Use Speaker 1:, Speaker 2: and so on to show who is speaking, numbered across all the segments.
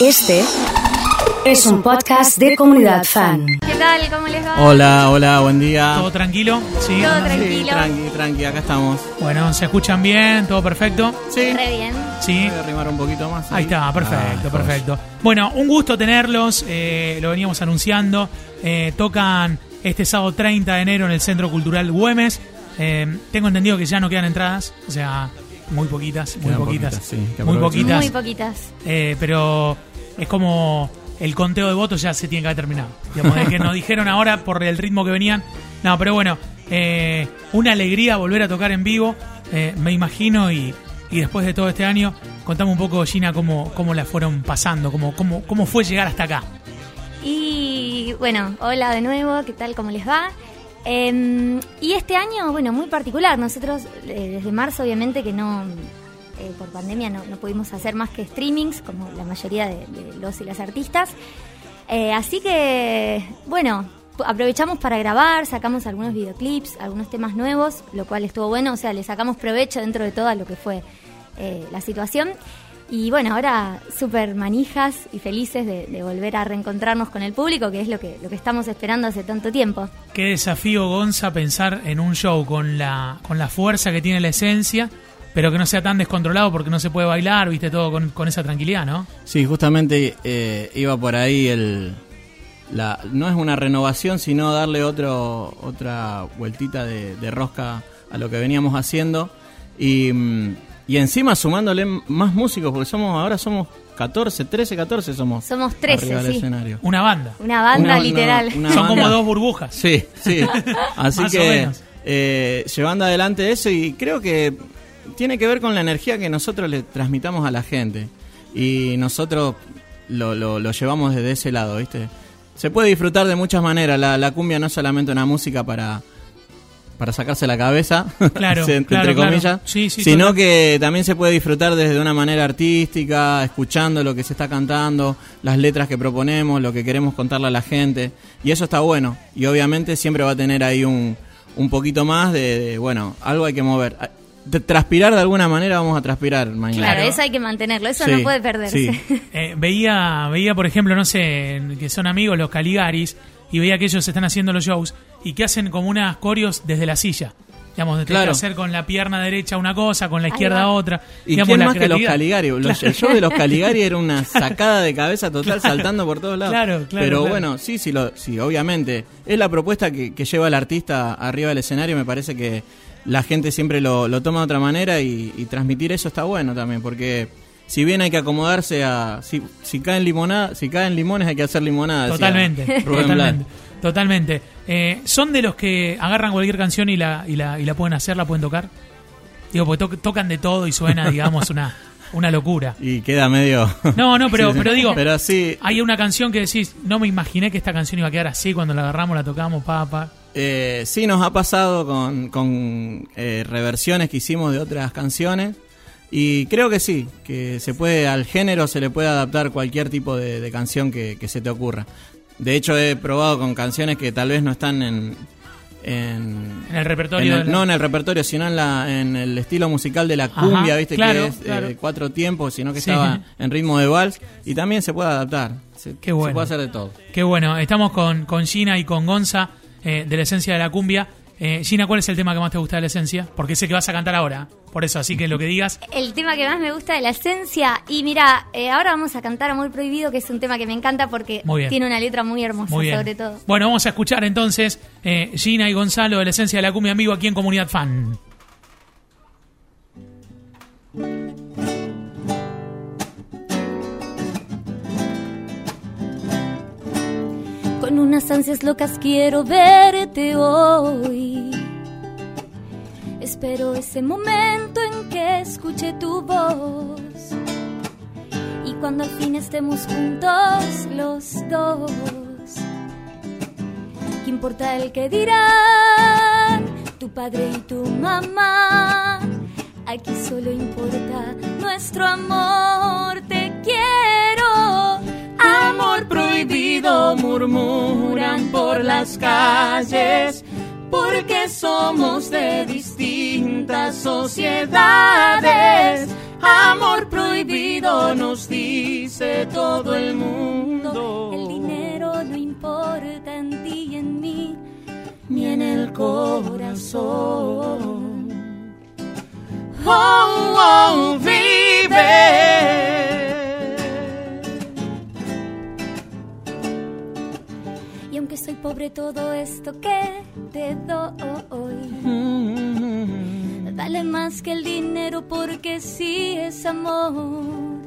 Speaker 1: Este es un podcast de comunidad fan.
Speaker 2: ¿Qué tal? ¿Cómo les va?
Speaker 3: Hola, hola, buen día.
Speaker 4: ¿Todo tranquilo? Sí.
Speaker 2: Todo
Speaker 3: Sí,
Speaker 2: tranquilo.
Speaker 3: tranqui, tranqui, acá estamos.
Speaker 4: Bueno, ¿se escuchan bien? ¿Todo perfecto?
Speaker 3: Sí.
Speaker 2: Re bien.
Speaker 4: Sí.
Speaker 3: Voy a arrimar un poquito más.
Speaker 4: Ahí está, perfecto,
Speaker 3: Ah,
Speaker 4: perfecto. Bueno, un gusto tenerlos, eh, lo veníamos anunciando. Eh, tocan este sábado 30 de enero en el Centro Cultural Güemes. Eh, tengo entendido que ya no quedan entradas, o sea, muy poquitas, muy
Speaker 3: Quedan
Speaker 4: poquitas.
Speaker 3: sí,
Speaker 4: muy poquitas.
Speaker 2: Muy poquitas.
Speaker 4: Eh, pero es como el conteo de votos ya se tiene que haber terminado. Digamos, que nos dijeron ahora por el ritmo que venían. No, pero bueno, eh, una alegría volver a tocar en vivo, eh, me imagino, y, y después de todo este año, contame un poco, Gina, cómo, cómo la fueron pasando, cómo, cómo, cómo fue llegar hasta acá.
Speaker 2: Y bueno, hola de nuevo, ¿qué tal? ¿Cómo les va? Eh, y este año, bueno, muy particular. Nosotros eh, desde marzo, obviamente que no, eh, por pandemia no, pudimos hacer más que streamings, como la mayoría de, los y las artistas. Eh, así que, bueno, aprovechamos para grabar, sacamos algunos videoclips, algunos temas nuevos, lo cual estuvo bueno, o sea, le sacamos provecho dentro de todo lo que fue eh, la situación. Y bueno, ahora súper manijas y felices de, de volver a reencontrarnos con el público, que es lo que, lo que estamos esperando hace tanto tiempo.
Speaker 4: Qué desafío, Gonza, pensar en un show con la, con la fuerza que tiene la esencia, pero que no sea tan descontrolado porque no se puede bailar, viste, todo con, con esa tranquilidad, ¿no?
Speaker 3: Sí, justamente eh, iba por ahí el... La, no es una renovación, sino darle otro, otra vueltita de, de rosca a lo que veníamos haciendo. Y, mm, y encima sumándole más músicos, porque somos ahora somos 14, 13, 14 somos.
Speaker 2: Somos 13,
Speaker 3: arriba del
Speaker 2: sí.
Speaker 3: escenario.
Speaker 4: Una banda.
Speaker 2: Una banda
Speaker 3: Una-
Speaker 2: literal.
Speaker 3: una-
Speaker 4: Son
Speaker 3: banda.
Speaker 4: como dos burbujas.
Speaker 3: Sí, sí. Así
Speaker 4: Más o
Speaker 3: que
Speaker 4: menos.
Speaker 3: eh, llevando adelante eso y creo que tiene que ver con la energía que nosotros le transmitamos a la gente y nosotros lo, lo- lo llevamos desde ese lado, ¿viste? Se puede disfrutar de muchas maneras. La, la cumbia no es solamente una música para para sacarse la cabeza,
Speaker 4: Claro, claro,
Speaker 3: entre
Speaker 4: claro.
Speaker 3: comillas,
Speaker 4: Sí, sí,
Speaker 3: sino que también se puede disfrutar desde una manera artística, escuchando lo que se está cantando, las letras que proponemos, lo que queremos contarle a la gente, y eso está bueno. Y obviamente siempre va a tener ahí un, un poquito más de, de, bueno, algo hay que mover. De transpirar de alguna manera vamos a transpirar mañana.
Speaker 2: Claro, eso hay que mantenerlo, eso
Speaker 3: Sí,
Speaker 2: no puede perderse.
Speaker 3: sí.
Speaker 4: Eh, veía, veía, por ejemplo, no sé, que son amigos los Caligaris, y veía que ellos están haciendo los shows y que hacen como unas coreos desde la silla. Digamos, de
Speaker 3: Claro.
Speaker 4: hacer con la pierna derecha una cosa, con la izquierda otra.
Speaker 3: ¿Y
Speaker 4: Digamos,
Speaker 3: quién
Speaker 4: la
Speaker 3: más que los. Caligari? Los-. El show de los Caligari era una sacada de cabeza total saltando por todos lados.
Speaker 4: Claro, claro,
Speaker 3: Pero
Speaker 4: claro.
Speaker 3: bueno, sí, sí, lo, sí, obviamente. Es la propuesta que, que lleva el artista arriba del escenario. Me parece que la gente siempre lo, lo toma de otra manera y, y transmitir eso está bueno también. Porque si bien hay que acomodarse a. Si, si caen limonada, si caen limones hay que hacer limonada.
Speaker 4: Totalmente, totalmente. Totalmente. Eh, ¿Son de los que agarran cualquier canción y la, y la, y la pueden hacer, la pueden tocar? Digo, porque to- tocan de todo y suena, digamos, una, una locura.
Speaker 3: Y queda medio.
Speaker 4: No, no, pero, pero digo,
Speaker 3: Pero sí,
Speaker 4: hay una canción que decís, no me imaginé que esta canción iba a quedar así cuando la agarramos, la tocamos, papá.
Speaker 3: Eh, sí, nos ha pasado con, con eh, reversiones que hicimos de otras canciones. Y creo que sí, que se puede, al género se le puede adaptar cualquier tipo de, de canción que, que se te ocurra. De hecho, he probado con canciones que tal vez no están en. En
Speaker 4: En el repertorio.
Speaker 3: en el-
Speaker 4: de la-
Speaker 3: no en el repertorio, sino en, la, en el estilo musical de la cumbia,
Speaker 4: Ajá,
Speaker 3: ¿viste?
Speaker 4: claro,
Speaker 3: que es eh, cuatro tiempos, sino que
Speaker 4: Sí.
Speaker 3: estaba en ritmo de vals. Y también se puede adaptar. Se,
Speaker 4: Qué bueno.
Speaker 3: se puede hacer de todo.
Speaker 4: Qué bueno, estamos con, con Gina y con Gonza eh, de la esencia de la cumbia. Eh, Gina, ¿cuál es el tema que más te gusta de la esencia? Porque sé que vas a cantar ahora, por eso, así que lo que digas.
Speaker 2: El tema que más me gusta de la esencia, y mira, eh, ahora vamos a cantar Amor Prohibido, que es un tema que me encanta porque tiene una letra muy hermosa
Speaker 4: Muy
Speaker 2: sobre todo.
Speaker 4: Bueno, vamos a escuchar entonces eh, Gina y Gonzalo de la esencia de la cumbia vivo aquí en Comunidad Fan.
Speaker 2: Unas ansias locas quiero verte hoy. Espero ese momento en que escuche tu voz. Y cuando al fin estemos juntos los dos. ¿Qué importa el que dirán tu padre y tu mamá? Aquí solo importa nuestro amor. Te quiero. Prohibido murmuran por las calles porque somos de distintas sociedades.
Speaker 3: Amor prohibido nos dice todo el mundo.
Speaker 2: El dinero no importa en ti y en mí,
Speaker 3: ni en el corazón. Oh, oh,
Speaker 2: soy pobre, todo esto que te doy
Speaker 3: Mm.
Speaker 2: vale más que el dinero porque sí es amor.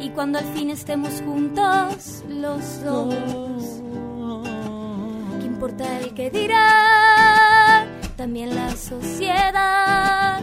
Speaker 2: Y cuando al fin estemos juntos los dos, ¿qué importa el que dirá? También la sociedad.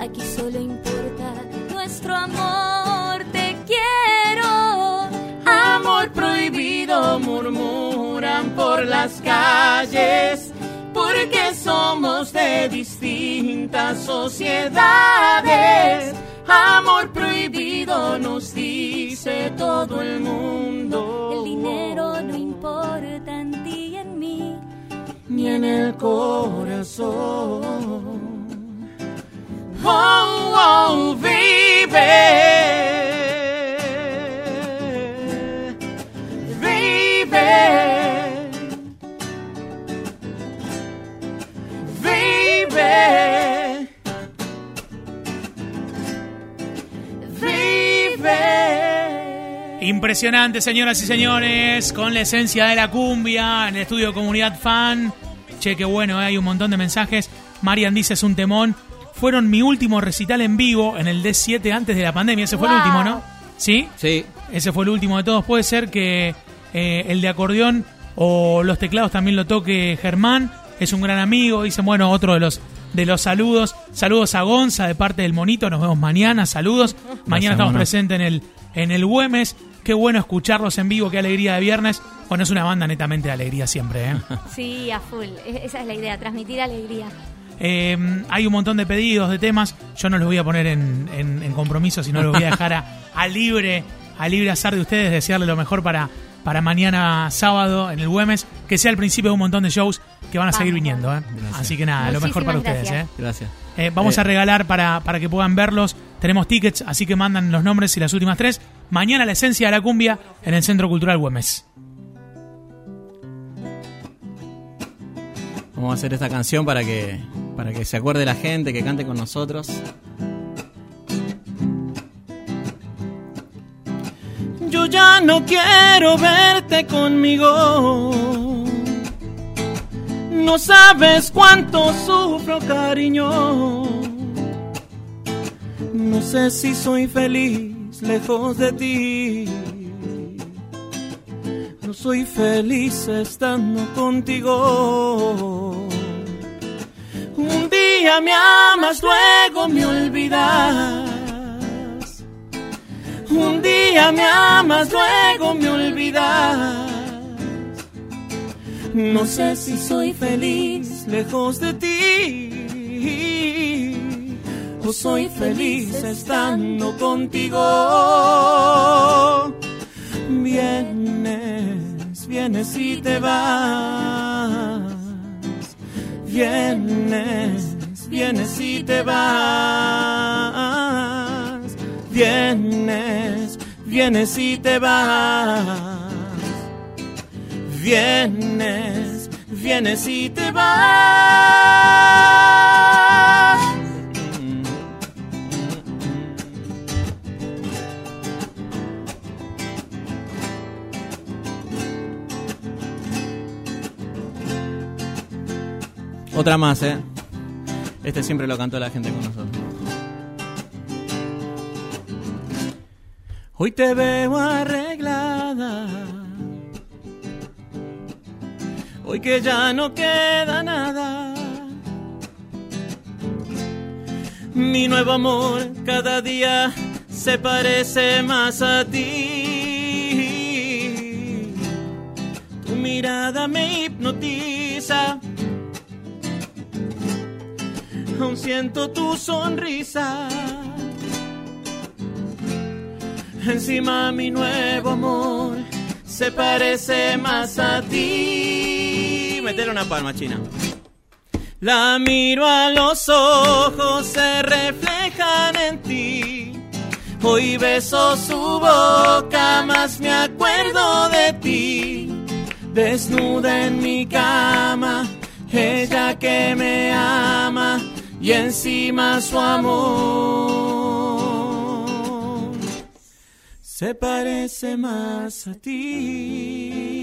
Speaker 2: Aquí solo importa nuestro amor. Te quiero.
Speaker 3: Amor prohibido por las calles porque somos de distintas sociedades. Amor prohibido nos dice todo el mundo.
Speaker 2: El dinero no importa en ti y en mí.
Speaker 3: ni en el corazón.
Speaker 4: Impresionante, señoras y señores, con la esencia de la cumbia en el estudio de Comunidad Fan. Che, qué bueno, eh, hay un montón de mensajes. Marian dice es un temón. Fueron mi último recital en vivo en el D7 antes de la pandemia. Ese fue el último, ¿no? ¿Sí?
Speaker 3: Sí,
Speaker 4: Ese fue el último de todos. Puede ser que eh, el de acordeón o los teclados también lo toque Germán. Es un gran amigo. Dicen, bueno, otro de los de los saludos. Saludos a Gonza de parte del Monito. Nos vemos mañana. Saludos. mañana estamos presentes en el, en el Güemes. Qué bueno escucharlos en vivo. Qué alegría de viernes. Bueno, es una banda netamente de alegría siempre. ¿eh?
Speaker 2: Sí, a full. Esa es la idea, transmitir alegría.
Speaker 4: Eh, hay un montón de pedidos, de temas. Yo no los voy a poner en, en- en compromiso, sino los voy a dejar a, a libre, a libre azar de ustedes, desearle lo mejor para, para mañana sábado en el Güemes, que sea el principio de un montón de shows que van a seguir viniendo. ¿eh? Así que nada, lo mejor para ustedes.
Speaker 2: gracias.
Speaker 4: ¿eh?
Speaker 3: gracias.
Speaker 4: Eh, vamos
Speaker 3: Eh,
Speaker 4: a regalar para, para que puedan verlos. Tenemos tickets, así que mandan los nombres y las últimas tres. Mañana la esencia de la cumbia en el Centro Cultural Güemes.
Speaker 3: Vamos a hacer esta canción para que, para que se acuerde la gente, que cante con nosotros. Yo ya no quiero verte conmigo. No sabes cuánto sufro, cariño. No sé si soy feliz lejos de ti. No soy feliz estando contigo. Un día me amas, luego me olvidas. Un día me amas, luego me olvidas. No sé si soy feliz lejos de ti. O soy feliz estando contigo. Vienes, vienes y te vas. Vienes, vienes y te vas. Vienes, vienes y te vas. Vienes, vienes y te vas. Otra más, ¿eh? Este siempre lo cantó la gente con nosotros. Hoy te veo arreglada. Hoy que ya no queda nada. Mi nuevo amor cada día se parece más a ti. Tu mirada me hipnotiza. Aún siento tu sonrisa. Encima mi nuevo amor se parece más a ti. Meter una palma china. La miro a los ojos, se reflejan en ti. Hoy beso su boca, más me acuerdo de ti. Desnuda en mi cama, ella que me ama y encima su amor se parece más a ti.